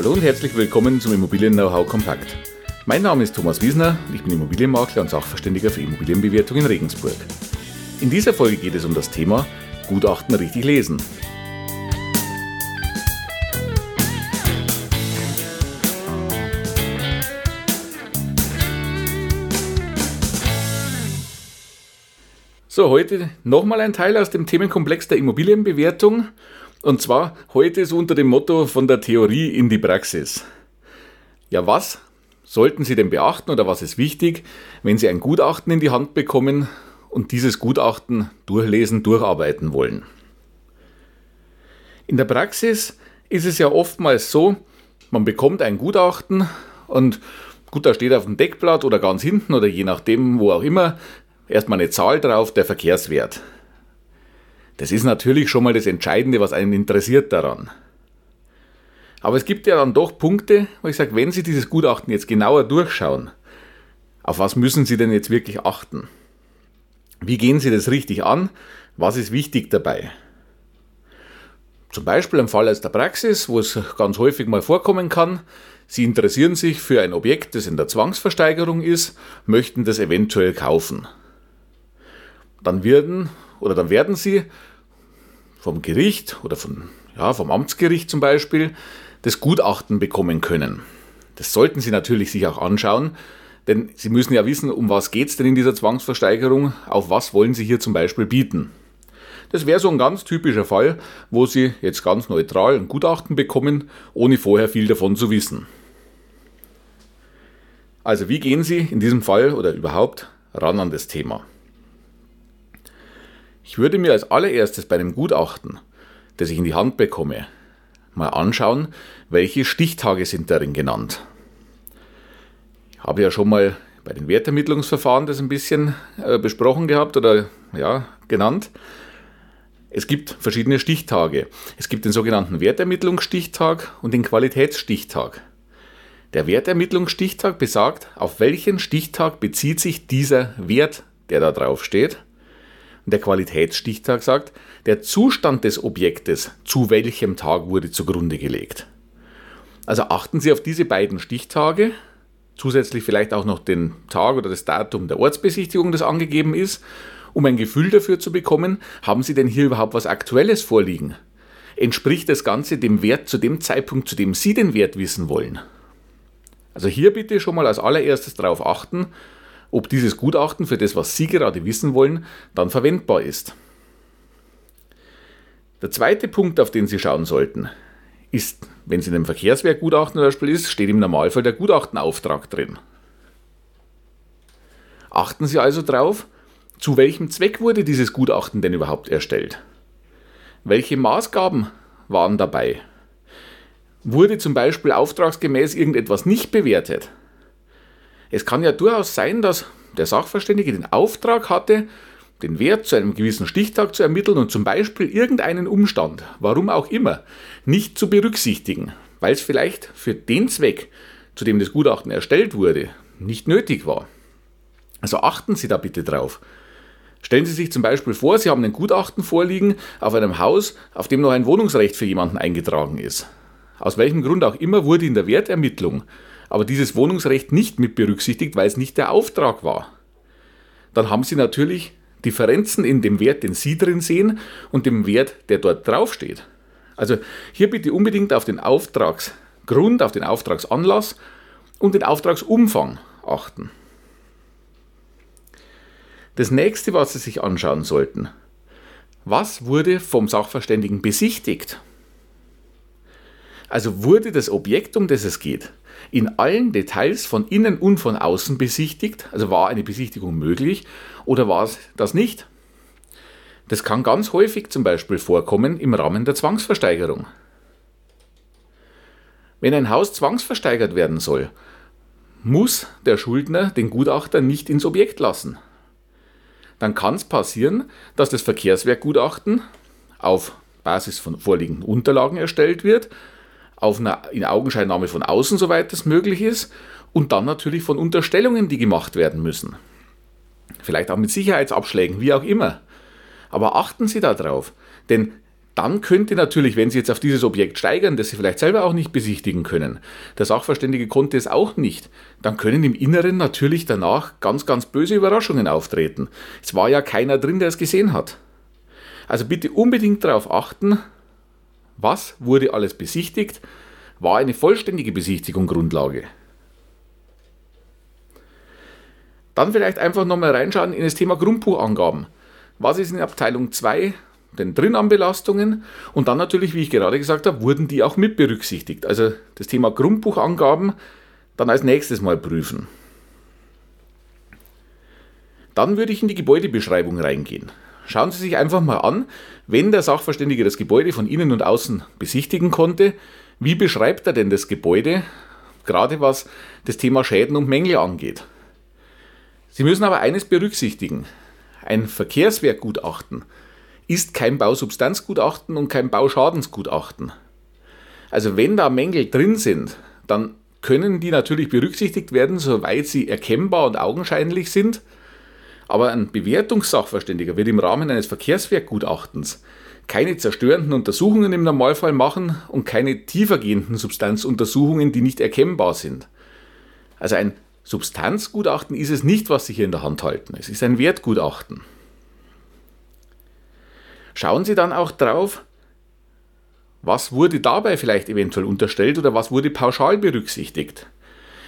Hallo und herzlich willkommen zum Immobilien Know-how Kompakt. Mein Name ist Thomas Wiesner, ich bin Immobilienmakler und Sachverständiger für Immobilienbewertung in Regensburg. In dieser Folge geht es um das Thema Gutachten richtig lesen. So, heute nochmal ein Teil aus dem Themenkomplex der Immobilienbewertung. Und zwar heute so unter dem Motto von der Theorie in die Praxis. Ja, was sollten Sie denn beachten oder was ist wichtig, wenn Sie ein Gutachten in die Hand bekommen und dieses Gutachten durchlesen, durcharbeiten wollen? In der Praxis ist es ja oftmals so, man bekommt ein Gutachten und gut, da steht auf dem Deckblatt oder ganz hinten oder je nachdem, wo auch immer, erstmal eine Zahl drauf, der Verkehrswert. Das ist natürlich schon mal das Entscheidende, was einen interessiert daran. Aber es gibt ja dann doch Punkte, wo ich sage, wenn Sie dieses Gutachten jetzt genauer durchschauen, auf was müssen Sie denn jetzt wirklich achten? Wie gehen Sie das richtig an? Was ist wichtig dabei? Zum Beispiel im Fall aus der Praxis, wo es ganz häufig mal vorkommen kann, Sie interessieren sich für ein Objekt, das in der Zwangsversteigerung ist, möchten das eventuell kaufen dann werden oder dann werden sie vom Gericht oder von, ja, vom Amtsgericht zum Beispiel das Gutachten bekommen können. Das sollten Sie natürlich sich auch anschauen, denn Sie müssen ja wissen, um was geht es denn in dieser Zwangsversteigerung, auf was wollen Sie hier zum Beispiel bieten. Das wäre so ein ganz typischer Fall, wo Sie jetzt ganz neutral ein Gutachten bekommen, ohne vorher viel davon zu wissen. Also wie gehen Sie in diesem Fall oder überhaupt ran an das Thema? Ich würde mir als allererstes bei einem Gutachten, das ich in die Hand bekomme, mal anschauen, welche Stichtage sind darin genannt. Ich habe ja schon mal bei den Wertermittlungsverfahren das ein bisschen äh, besprochen gehabt oder ja, genannt. Es gibt verschiedene Stichtage. Es gibt den sogenannten Wertermittlungsstichtag und den Qualitätsstichtag. Der Wertermittlungsstichtag besagt, auf welchen Stichtag bezieht sich dieser Wert, der da drauf steht der Qualitätsstichtag sagt, der Zustand des Objektes, zu welchem Tag wurde zugrunde gelegt. Also achten Sie auf diese beiden Stichtage, zusätzlich vielleicht auch noch den Tag oder das Datum der Ortsbesichtigung, das angegeben ist, um ein Gefühl dafür zu bekommen, haben Sie denn hier überhaupt was Aktuelles vorliegen? Entspricht das Ganze dem Wert zu dem Zeitpunkt, zu dem Sie den Wert wissen wollen? Also hier bitte schon mal als allererstes darauf achten, ob dieses Gutachten für das, was Sie gerade wissen wollen, dann verwendbar ist. Der zweite Punkt, auf den Sie schauen sollten, ist, wenn es in einem Verkehrswerkgutachten zum Beispiel ist, steht im Normalfall der Gutachtenauftrag drin. Achten Sie also darauf, zu welchem Zweck wurde dieses Gutachten denn überhaupt erstellt? Welche Maßgaben waren dabei? Wurde zum Beispiel auftragsgemäß irgendetwas nicht bewertet? Es kann ja durchaus sein, dass der Sachverständige den Auftrag hatte, den Wert zu einem gewissen Stichtag zu ermitteln und zum Beispiel irgendeinen Umstand, warum auch immer, nicht zu berücksichtigen, weil es vielleicht für den Zweck, zu dem das Gutachten erstellt wurde, nicht nötig war. Also achten Sie da bitte drauf. Stellen Sie sich zum Beispiel vor, Sie haben ein Gutachten vorliegen auf einem Haus, auf dem noch ein Wohnungsrecht für jemanden eingetragen ist. Aus welchem Grund auch immer wurde in der Wertermittlung aber dieses Wohnungsrecht nicht mit berücksichtigt, weil es nicht der Auftrag war. Dann haben Sie natürlich Differenzen in dem Wert, den Sie drin sehen und dem Wert, der dort draufsteht. Also hier bitte unbedingt auf den Auftragsgrund, auf den Auftragsanlass und den Auftragsumfang achten. Das nächste, was Sie sich anschauen sollten, was wurde vom Sachverständigen besichtigt? Also wurde das Objekt, um das es geht, in allen Details von innen und von außen besichtigt? Also war eine Besichtigung möglich oder war es das nicht? Das kann ganz häufig zum Beispiel vorkommen im Rahmen der Zwangsversteigerung. Wenn ein Haus zwangsversteigert werden soll, muss der Schuldner den Gutachter nicht ins Objekt lassen. Dann kann es passieren, dass das Verkehrswerkgutachten auf Basis von vorliegenden Unterlagen erstellt wird auf eine Inaugenscheinnahme von außen, soweit das möglich ist, und dann natürlich von Unterstellungen, die gemacht werden müssen. Vielleicht auch mit Sicherheitsabschlägen, wie auch immer. Aber achten Sie darauf, denn dann könnte natürlich, wenn Sie jetzt auf dieses Objekt steigern, das Sie vielleicht selber auch nicht besichtigen können, der Sachverständige konnte es auch nicht, dann können im Inneren natürlich danach ganz, ganz böse Überraschungen auftreten. Es war ja keiner drin, der es gesehen hat. Also bitte unbedingt darauf achten, was wurde alles besichtigt, war eine vollständige Besichtigung Grundlage. Dann vielleicht einfach nochmal reinschauen in das Thema Grundbuchangaben. Was ist in Abteilung 2 denn drin an Belastungen? Und dann natürlich, wie ich gerade gesagt habe, wurden die auch mit berücksichtigt. Also das Thema Grundbuchangaben dann als nächstes mal prüfen. Dann würde ich in die Gebäudebeschreibung reingehen. Schauen Sie sich einfach mal an, wenn der Sachverständige das Gebäude von innen und außen besichtigen konnte, wie beschreibt er denn das Gebäude, gerade was das Thema Schäden und Mängel angeht. Sie müssen aber eines berücksichtigen. Ein Verkehrswertgutachten ist kein Bausubstanzgutachten und kein Bauschadensgutachten. Also wenn da Mängel drin sind, dann können die natürlich berücksichtigt werden, soweit sie erkennbar und augenscheinlich sind. Aber ein Bewertungssachverständiger wird im Rahmen eines Verkehrswertgutachtens keine zerstörenden Untersuchungen im Normalfall machen und keine tiefergehenden Substanzuntersuchungen, die nicht erkennbar sind. Also ein Substanzgutachten ist es nicht, was Sie hier in der Hand halten. Es ist ein Wertgutachten. Schauen Sie dann auch drauf, was wurde dabei vielleicht eventuell unterstellt oder was wurde pauschal berücksichtigt.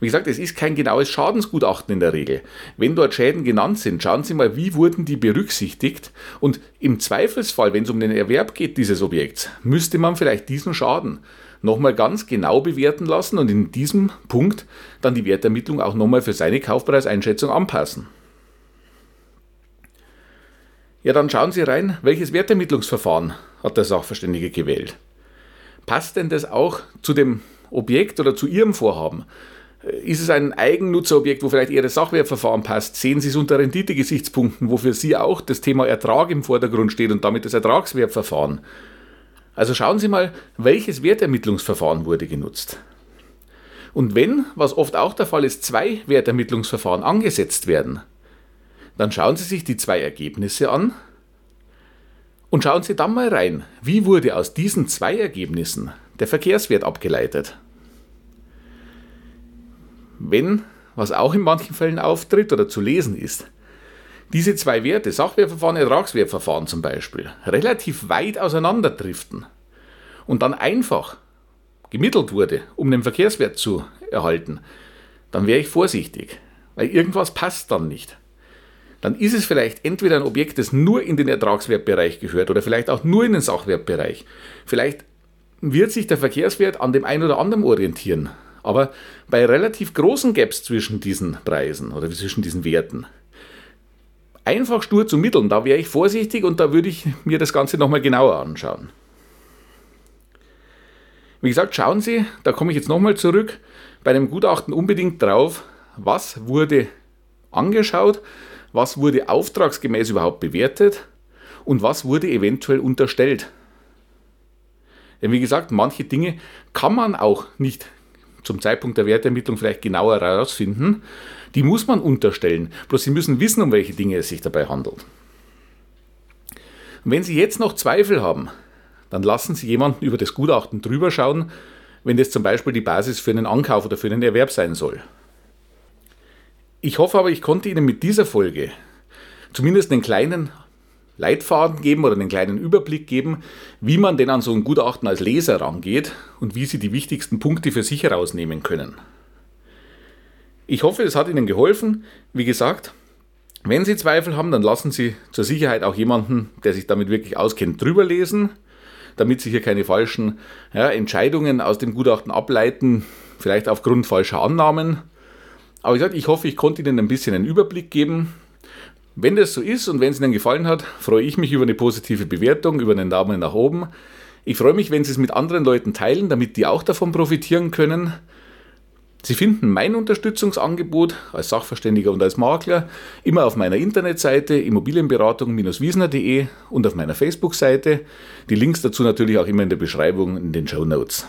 Wie gesagt, es ist kein genaues Schadensgutachten in der Regel. Wenn dort Schäden genannt sind, schauen Sie mal, wie wurden die berücksichtigt und im Zweifelsfall, wenn es um den Erwerb geht dieses Objekts, müsste man vielleicht diesen Schaden nochmal ganz genau bewerten lassen und in diesem Punkt dann die Wertermittlung auch nochmal für seine Kaufpreiseinschätzung anpassen. Ja, dann schauen Sie rein, welches Wertermittlungsverfahren hat der Sachverständige gewählt. Passt denn das auch zu dem Objekt oder zu Ihrem Vorhaben? Ist es ein Eigennutzerobjekt, wo vielleicht eher das Sachwertverfahren passt? Sehen Sie es unter Renditegesichtspunkten, wo für Sie auch das Thema Ertrag im Vordergrund steht und damit das Ertragswertverfahren? Also schauen Sie mal, welches Wertermittlungsverfahren wurde genutzt. Und wenn, was oft auch der Fall ist, zwei Wertermittlungsverfahren angesetzt werden, dann schauen Sie sich die zwei Ergebnisse an und schauen Sie dann mal rein, wie wurde aus diesen zwei Ergebnissen der Verkehrswert abgeleitet. Wenn, was auch in manchen Fällen auftritt oder zu lesen ist, diese zwei Werte, Sachwertverfahren, Ertragswertverfahren zum Beispiel, relativ weit auseinanderdriften und dann einfach gemittelt wurde, um den Verkehrswert zu erhalten, dann wäre ich vorsichtig, weil irgendwas passt dann nicht dann ist es vielleicht entweder ein Objekt, das nur in den Ertragswertbereich gehört oder vielleicht auch nur in den Sachwertbereich. Vielleicht wird sich der Verkehrswert an dem einen oder anderen orientieren. Aber bei relativ großen Gaps zwischen diesen Preisen oder zwischen diesen Werten, einfach stur zu mitteln, da wäre ich vorsichtig und da würde ich mir das Ganze nochmal genauer anschauen. Wie gesagt, schauen Sie, da komme ich jetzt nochmal zurück, bei einem Gutachten unbedingt drauf, was wurde angeschaut, was wurde auftragsgemäß überhaupt bewertet und was wurde eventuell unterstellt. Denn wie gesagt, manche Dinge kann man auch nicht zum Zeitpunkt der Wertermittlung vielleicht genauer herausfinden. Die muss man unterstellen. Bloß Sie müssen wissen, um welche Dinge es sich dabei handelt. Und wenn Sie jetzt noch Zweifel haben, dann lassen Sie jemanden über das Gutachten drüber schauen, wenn das zum Beispiel die Basis für einen Ankauf oder für einen Erwerb sein soll. Ich hoffe aber, ich konnte Ihnen mit dieser Folge zumindest einen kleinen Leitfaden geben oder einen kleinen Überblick geben, wie man denn an so ein Gutachten als Leser rangeht und wie Sie die wichtigsten Punkte für sich herausnehmen können. Ich hoffe, es hat Ihnen geholfen. Wie gesagt, wenn Sie Zweifel haben, dann lassen Sie zur Sicherheit auch jemanden, der sich damit wirklich auskennt, drüber lesen, damit Sie hier keine falschen ja, Entscheidungen aus dem Gutachten ableiten, vielleicht aufgrund falscher Annahmen aber wie gesagt, ich hoffe, ich konnte Ihnen ein bisschen einen Überblick geben. Wenn das so ist und wenn es Ihnen gefallen hat, freue ich mich über eine positive Bewertung, über einen Daumen nach oben. Ich freue mich, wenn Sie es mit anderen Leuten teilen, damit die auch davon profitieren können. Sie finden mein Unterstützungsangebot als Sachverständiger und als Makler immer auf meiner Internetseite immobilienberatung-wiesner.de und auf meiner Facebook-Seite. Die Links dazu natürlich auch immer in der Beschreibung in den Show Notes.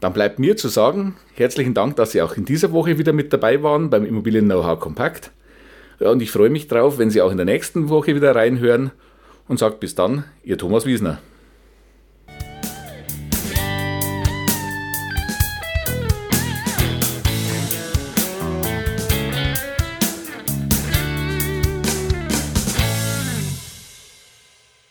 Dann bleibt mir zu sagen, herzlichen Dank, dass Sie auch in dieser Woche wieder mit dabei waren beim Immobilien Know-how Kompakt. Und ich freue mich drauf, wenn Sie auch in der nächsten Woche wieder reinhören. und sagt bis dann, Ihr Thomas Wiesner.